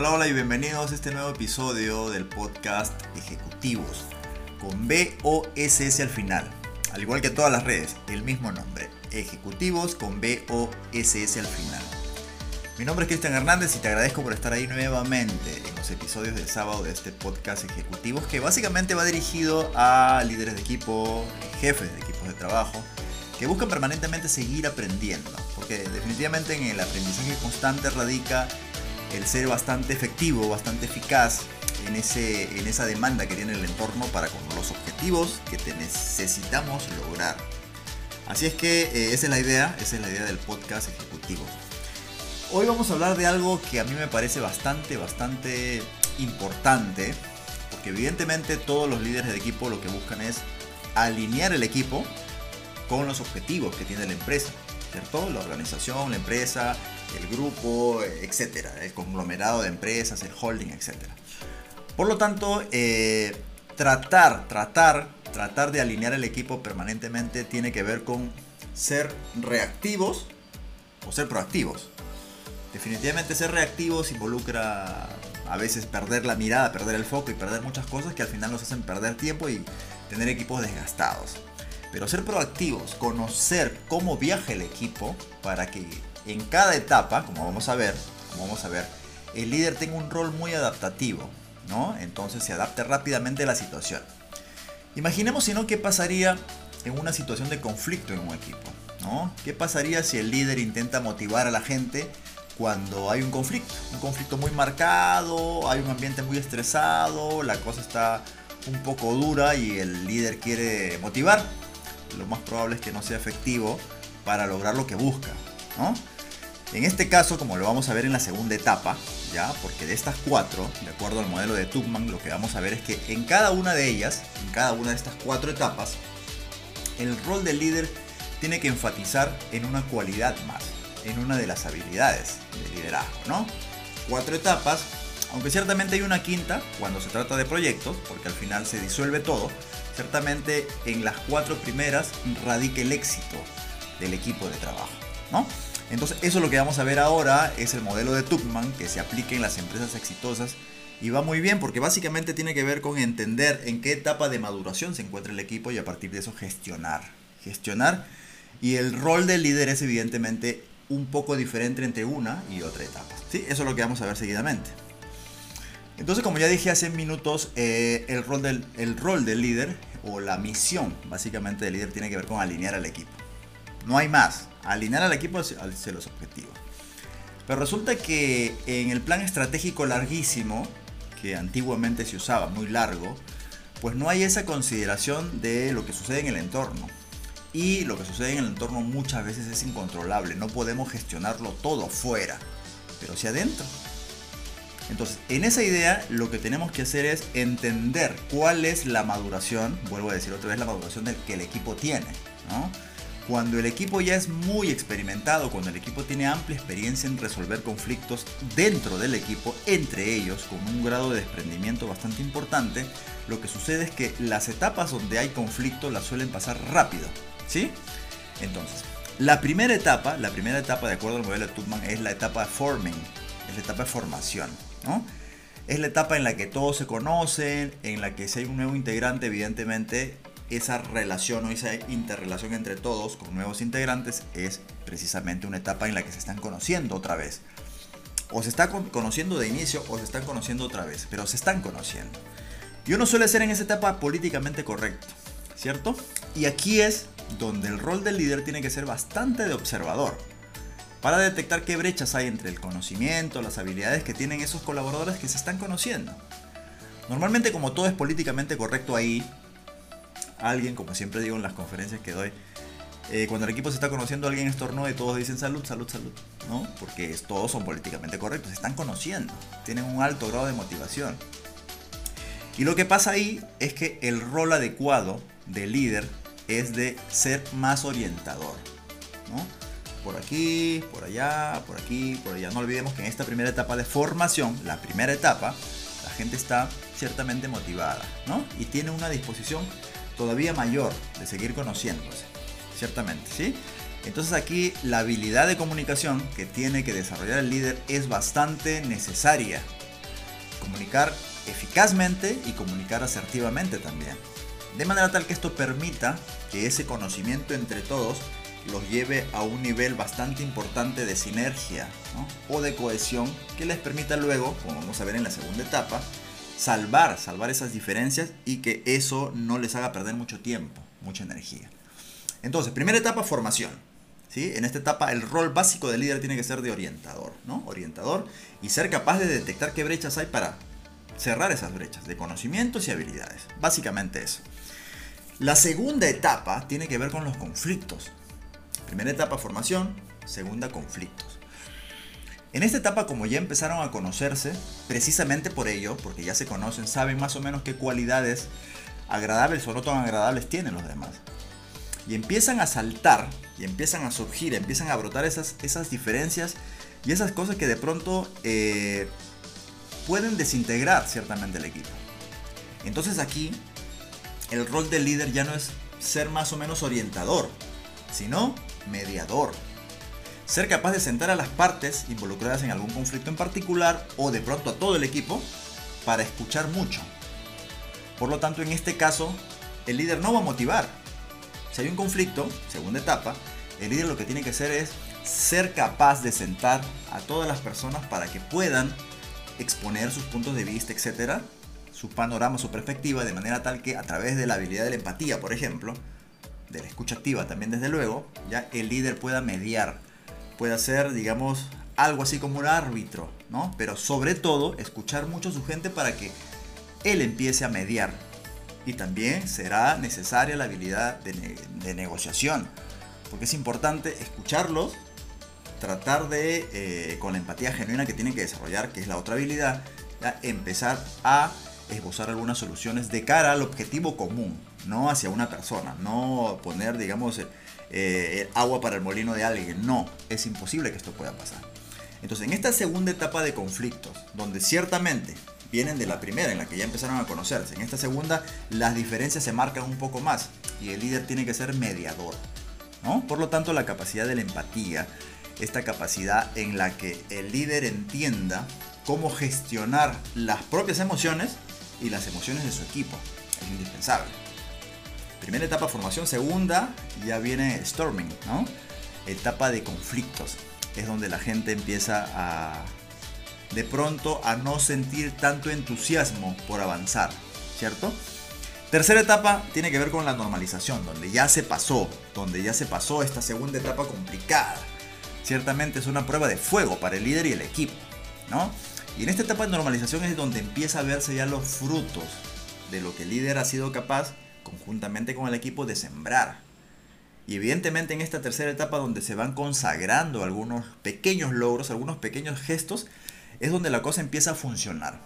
Hola, hola y bienvenidos a este nuevo episodio del podcast Ejecutivos, con B-O-S-S al final. Al igual que todas las redes, el mismo nombre, Ejecutivos con B-O-S-S al final. Mi nombre es Cristian Hernández y te agradezco por estar ahí nuevamente en los episodios del sábado de este podcast Ejecutivos que básicamente va dirigido a líderes de equipo, jefes de equipos de trabajo, que buscan permanentemente seguir aprendiendo, porque definitivamente en el aprendizaje constante radica el ser bastante efectivo, bastante eficaz en, ese, en esa demanda que tiene el entorno para con los objetivos que te necesitamos lograr. Así es que eh, esa es la idea, esa es la idea del podcast ejecutivo. Hoy vamos a hablar de algo que a mí me parece bastante, bastante importante, porque evidentemente todos los líderes de equipo lo que buscan es alinear el equipo con los objetivos que tiene la empresa. ¿cierto? La organización, la empresa, el grupo, etcétera, el conglomerado de empresas, el holding, etcétera. Por lo tanto, eh, tratar, tratar, tratar de alinear el equipo permanentemente tiene que ver con ser reactivos o ser proactivos. Definitivamente ser reactivos involucra a veces perder la mirada, perder el foco y perder muchas cosas que al final nos hacen perder tiempo y tener equipos desgastados. Pero ser proactivos, conocer cómo viaja el equipo para que en cada etapa, como vamos a ver, como vamos a ver, el líder tenga un rol muy adaptativo, ¿no? Entonces se adapte rápidamente a la situación. Imaginemos si no qué pasaría en una situación de conflicto en un equipo, ¿no? ¿Qué pasaría si el líder intenta motivar a la gente cuando hay un conflicto? Un conflicto muy marcado, hay un ambiente muy estresado, la cosa está un poco dura y el líder quiere motivar lo más probable es que no sea efectivo para lograr lo que busca, En este caso, como lo vamos a ver en la segunda etapa, ya, porque de estas cuatro, de acuerdo al modelo de Tuchman, lo que vamos a ver es que en cada una de ellas, en cada una de estas cuatro etapas, el rol del líder tiene que enfatizar en una cualidad más, en una de las habilidades de liderazgo, ¿no? Cuatro etapas, aunque ciertamente hay una quinta cuando se trata de proyectos, porque al final se disuelve todo, ciertamente en las cuatro primeras radica el éxito del equipo de trabajo, ¿no? Entonces eso es lo que vamos a ver ahora, es el modelo de Tuchman que se aplica en las empresas exitosas y va muy bien porque básicamente tiene que ver con entender en qué etapa de maduración se encuentra el equipo y a partir de eso gestionar. Gestionar y el rol del líder es evidentemente un poco diferente entre una y otra etapa. ¿sí? Eso es lo que vamos a ver seguidamente. Entonces, como ya dije hace minutos, eh, el, rol del, el rol del líder o la misión básicamente del líder tiene que ver con alinear al equipo. No hay más. Alinear al equipo hacia los objetivos. Pero resulta que en el plan estratégico larguísimo, que antiguamente se usaba, muy largo, pues no hay esa consideración de lo que sucede en el entorno. Y lo que sucede en el entorno muchas veces es incontrolable. No podemos gestionarlo todo fuera, pero sí adentro. Entonces, en esa idea lo que tenemos que hacer es entender cuál es la maduración, vuelvo a decir otra vez la maduración del que el equipo tiene, Cuando el equipo ya es muy experimentado, cuando el equipo tiene amplia experiencia en resolver conflictos dentro del equipo, entre ellos, con un grado de desprendimiento bastante importante, lo que sucede es que las etapas donde hay conflicto las suelen pasar rápido, ¿sí? Entonces, la primera etapa, la primera etapa de acuerdo al modelo de Tuchman es la etapa de forming, es la etapa de formación. Es la etapa en la que todos se conocen, en la que si hay un nuevo integrante, evidentemente esa relación o esa interrelación entre todos con nuevos integrantes es precisamente una etapa en la que se están conociendo otra vez. O se está conociendo de inicio o se están conociendo otra vez, pero se están conociendo. Y uno suele ser en esa etapa políticamente correcto, ¿cierto? Y aquí es donde el rol del líder tiene que ser bastante de observador para detectar qué brechas hay entre el conocimiento, las habilidades que tienen esos colaboradores que se están conociendo. Normalmente como todo es políticamente correcto ahí, alguien, como siempre digo en las conferencias que doy, eh, cuando el equipo se está conociendo, alguien estornuda y todos dicen salud, salud, salud, ¿no? Porque todos son políticamente correctos, están conociendo, tienen un alto grado de motivación. Y lo que pasa ahí es que el rol adecuado del líder es de ser más orientador, ¿no? por aquí, por allá, por aquí, por allá. No olvidemos que en esta primera etapa de formación, la primera etapa, la gente está ciertamente motivada, ¿no? Y tiene una disposición todavía mayor de seguir conociéndose, ciertamente, ¿sí? Entonces aquí la habilidad de comunicación que tiene que desarrollar el líder es bastante necesaria, comunicar eficazmente y comunicar asertivamente también. De manera tal que esto permita que ese conocimiento entre todos los lleve a un nivel bastante importante de sinergia o de cohesión que les permita luego, como vamos a ver en la segunda etapa, salvar, salvar esas diferencias y que eso no les haga perder mucho tiempo, mucha energía. Entonces, primera etapa, formación. ¿sí? En esta etapa el rol básico del líder tiene que ser de orientador, ¿no? Orientador y ser capaz de detectar qué brechas hay para cerrar esas brechas de conocimientos y habilidades. Básicamente eso. La segunda etapa tiene que ver con los conflictos. Primera etapa formación, segunda conflictos. En esta etapa, como ya empezaron a conocerse, precisamente por ello, porque ya se conocen, saben más o menos qué cualidades agradables o no tan agradables tienen los demás. Y empiezan a saltar, y empiezan a surgir, empiezan a brotar esas, esas diferencias y esas cosas que de pronto eh, pueden desintegrar ciertamente el equipo. Entonces aquí, el rol del líder ya no es ser más o menos orientador, sino mediador. Ser capaz de sentar a las partes involucradas en algún conflicto en particular o de pronto a todo el equipo para escuchar mucho. Por lo tanto, en este caso, el líder no va a motivar. Si hay un conflicto, segunda etapa, el líder lo que tiene que hacer es ser capaz de sentar a todas las personas para que puedan exponer sus puntos de vista, etcétera, su panorama, su perspectiva, de manera tal que a través de la habilidad de la empatía, por ejemplo, de la escucha activa también desde luego, ya el líder pueda mediar, pueda ser, digamos, algo así como un árbitro, ¿no? Pero sobre todo, escuchar mucho a su gente para que él empiece a mediar. Y también será necesaria la habilidad de, negociación, porque es importante escucharlos, tratar de, eh, con la empatía genuina que tienen que desarrollar, que es la otra habilidad, ya empezar a esbozar algunas soluciones de cara al objetivo común, no hacia una persona, no poner, digamos, eh, agua para el molino de alguien, no, es imposible que esto pueda pasar. Entonces, en esta segunda etapa de conflictos, donde ciertamente vienen de la primera, en la que ya empezaron a conocerse, en esta segunda las diferencias se marcan un poco más y el líder tiene que ser mediador, ¿no? Por lo tanto, la capacidad de la empatía, esta capacidad en la que el líder entienda cómo gestionar las propias emociones y las emociones de su equipo, es indispensable. Primera etapa formación, segunda ya viene storming. Etapa de conflictos. Es donde la gente empieza a de pronto a no sentir tanto entusiasmo por avanzar, ¿cierto? Tercera etapa tiene que ver con la normalización, donde ya se pasó, donde ya se pasó esta segunda etapa complicada. Ciertamente es una prueba de fuego para el líder y el equipo, ¿no? Y en esta etapa de normalización es donde empieza a verse ya los frutos de lo que el líder ha sido capaz conjuntamente con el equipo de sembrar. Y evidentemente en esta tercera etapa donde se van consagrando algunos pequeños logros, algunos pequeños gestos, es donde la cosa empieza a funcionar.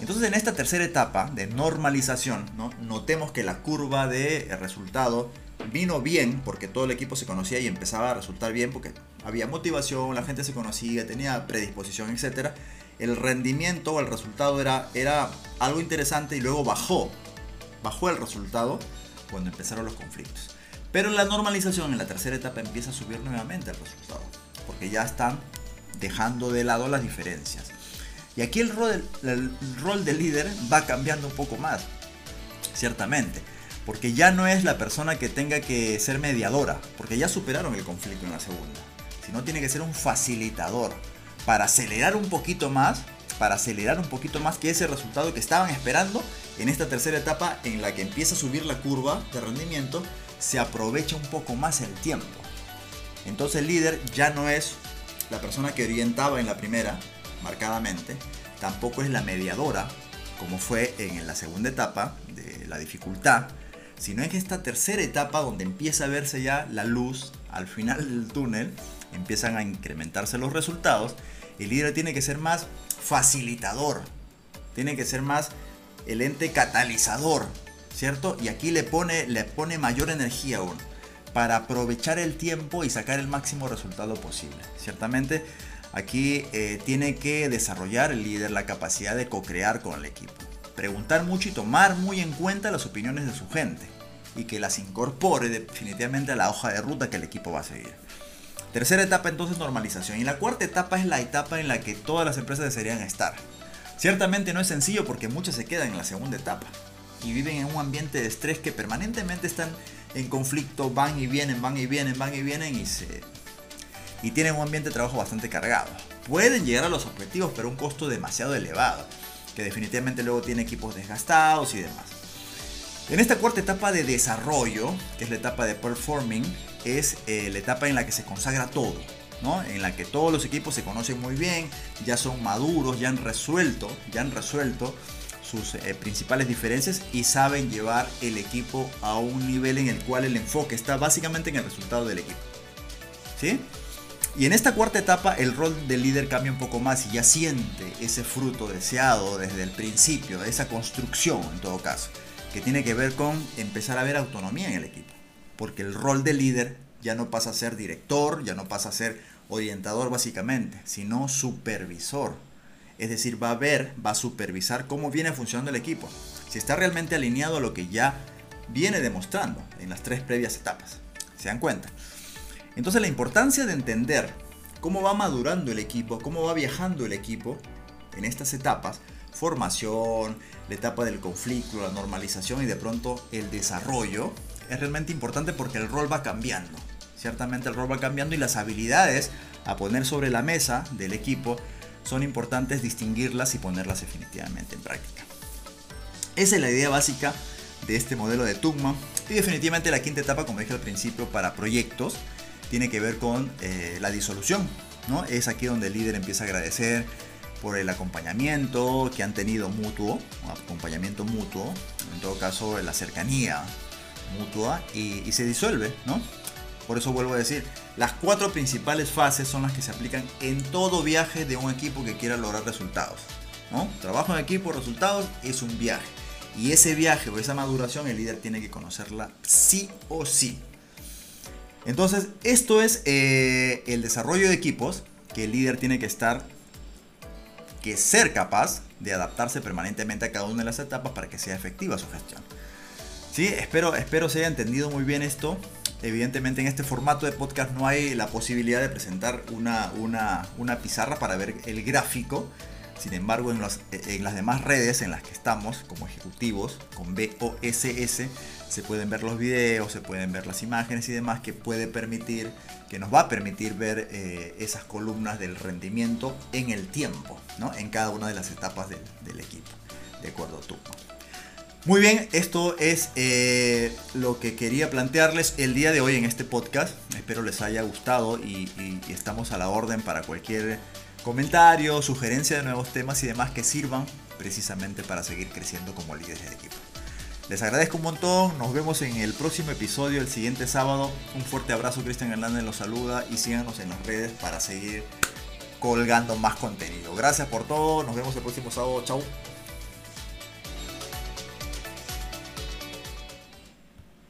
Entonces en esta tercera etapa de normalización, ¿no? notemos que la curva de resultado vino bien porque todo el equipo se conocía y empezaba a resultar bien porque había motivación, la gente se conocía, tenía predisposición, etc. El rendimiento o el resultado era, era algo interesante y luego bajó bajó el resultado cuando empezaron los conflictos. Pero la normalización en la tercera etapa empieza a subir nuevamente el resultado, porque ya están dejando de lado las diferencias. Y aquí el rol, el rol del líder va cambiando un poco más, ciertamente, porque ya no es la persona que tenga que ser mediadora, porque ya superaron el conflicto en la segunda, sino tiene que ser un facilitador para acelerar un poquito más para acelerar un poquito más que ese resultado que estaban esperando en esta tercera etapa en la que empieza a subir la curva de rendimiento, se aprovecha un poco más el tiempo. Entonces el líder ya no es la persona que orientaba en la primera, marcadamente, tampoco es la mediadora, como fue en la segunda etapa de la dificultad, sino es esta tercera etapa donde empieza a verse ya la luz al final del túnel, empiezan a incrementarse los resultados, el líder tiene que ser más facilitador, tiene que ser más el ente catalizador, ¿cierto? Y aquí le pone, le pone mayor energía aún para aprovechar el tiempo y sacar el máximo resultado posible. Ciertamente aquí eh, tiene que desarrollar el líder la capacidad de co-crear con el equipo, preguntar mucho y tomar muy en cuenta las opiniones de su gente y que las incorpore definitivamente a la hoja de ruta que el equipo va a seguir. Tercera etapa entonces normalización. Y la cuarta etapa es la etapa en la que todas las empresas desearían estar. Ciertamente no es sencillo porque muchos se quedan en la segunda etapa y viven en un ambiente de estrés que permanentemente están en conflicto, van y vienen, van y vienen, van y vienen y se y tienen un ambiente de trabajo bastante cargado. Pueden llegar a los objetivos, pero un costo demasiado elevado, que definitivamente luego tiene equipos desgastados y demás. En esta cuarta etapa de desarrollo, que es la etapa de performing, es eh, la etapa en la que se consagra todo, ¿no? En la que todos los equipos se conocen muy bien, ya son maduros, ya han resuelto, ya han resuelto sus eh, principales diferencias y saben llevar el equipo a un nivel en el cual el enfoque está básicamente en el resultado del equipo. ¿Sí? Y en esta cuarta etapa el rol del líder cambia un poco más y ya siente ese fruto deseado desde el principio, esa construcción en todo caso, que tiene que ver con empezar a ver autonomía en el equipo. Porque el rol del líder ya no pasa a ser director, ya no pasa a ser orientador básicamente, sino supervisor. Es decir, va a ver, va a supervisar cómo viene funcionando el equipo, si está realmente alineado a lo que ya viene demostrando en las tres previas etapas. ¿Se dan cuenta? Entonces la importancia de entender cómo va madurando el equipo, cómo va viajando el equipo en estas etapas, formación, la etapa del conflicto, la normalización y de pronto el desarrollo, es realmente importante porque el rol va cambiando. Ciertamente el rol va cambiando y las habilidades a poner sobre la mesa del equipo son importantes distinguirlas y ponerlas definitivamente en práctica. Esa es la idea básica de este modelo de Tugman y definitivamente la quinta etapa, como dije al principio, para proyectos tiene que ver con eh, la disolución. ¿no? Es aquí donde el líder empieza a agradecer por el acompañamiento que han tenido mutuo, acompañamiento mutuo, en todo caso la cercanía mutua, y, se disuelve. ¿no? Por eso vuelvo a decir, las cuatro principales fases son las que se aplican en todo viaje de un equipo que quiera lograr resultados. ¿no? Trabajo en equipo, resultados, es un viaje. Y ese viaje o esa maduración el líder tiene que conocerla sí o sí. Entonces, esto es eh, el desarrollo de equipos que el líder tiene que estar, que ser capaz de adaptarse permanentemente a cada una de las etapas para que sea efectiva su gestión. Sí, espero, espero se haya entendido muy bien esto. Evidentemente en este formato de podcast no hay la posibilidad de presentar una, una pizarra para ver el gráfico. Sin embargo, en, en, las demás redes en las que estamos como ejecutivos, con BOSS, se pueden ver los videos, se pueden ver las imágenes y demás que puede permitir, que nos va a permitir ver eh, esas columnas del rendimiento en el tiempo, ¿no? en cada una de las etapas del, equipo, de acuerdo tú. Muy bien, esto es eh, lo que quería plantearles el día de hoy en este podcast. Espero les haya gustado y, y estamos a la orden para cualquier comentario, sugerencia de nuevos temas y demás que sirvan precisamente para seguir creciendo como líderes de equipo. Les agradezco un montón, nos vemos en el próximo episodio el siguiente sábado. Un fuerte abrazo, Cristian Hernández los saluda y síganos en las redes para seguir colgando más contenido. Gracias por todo, nos vemos el próximo sábado, chao.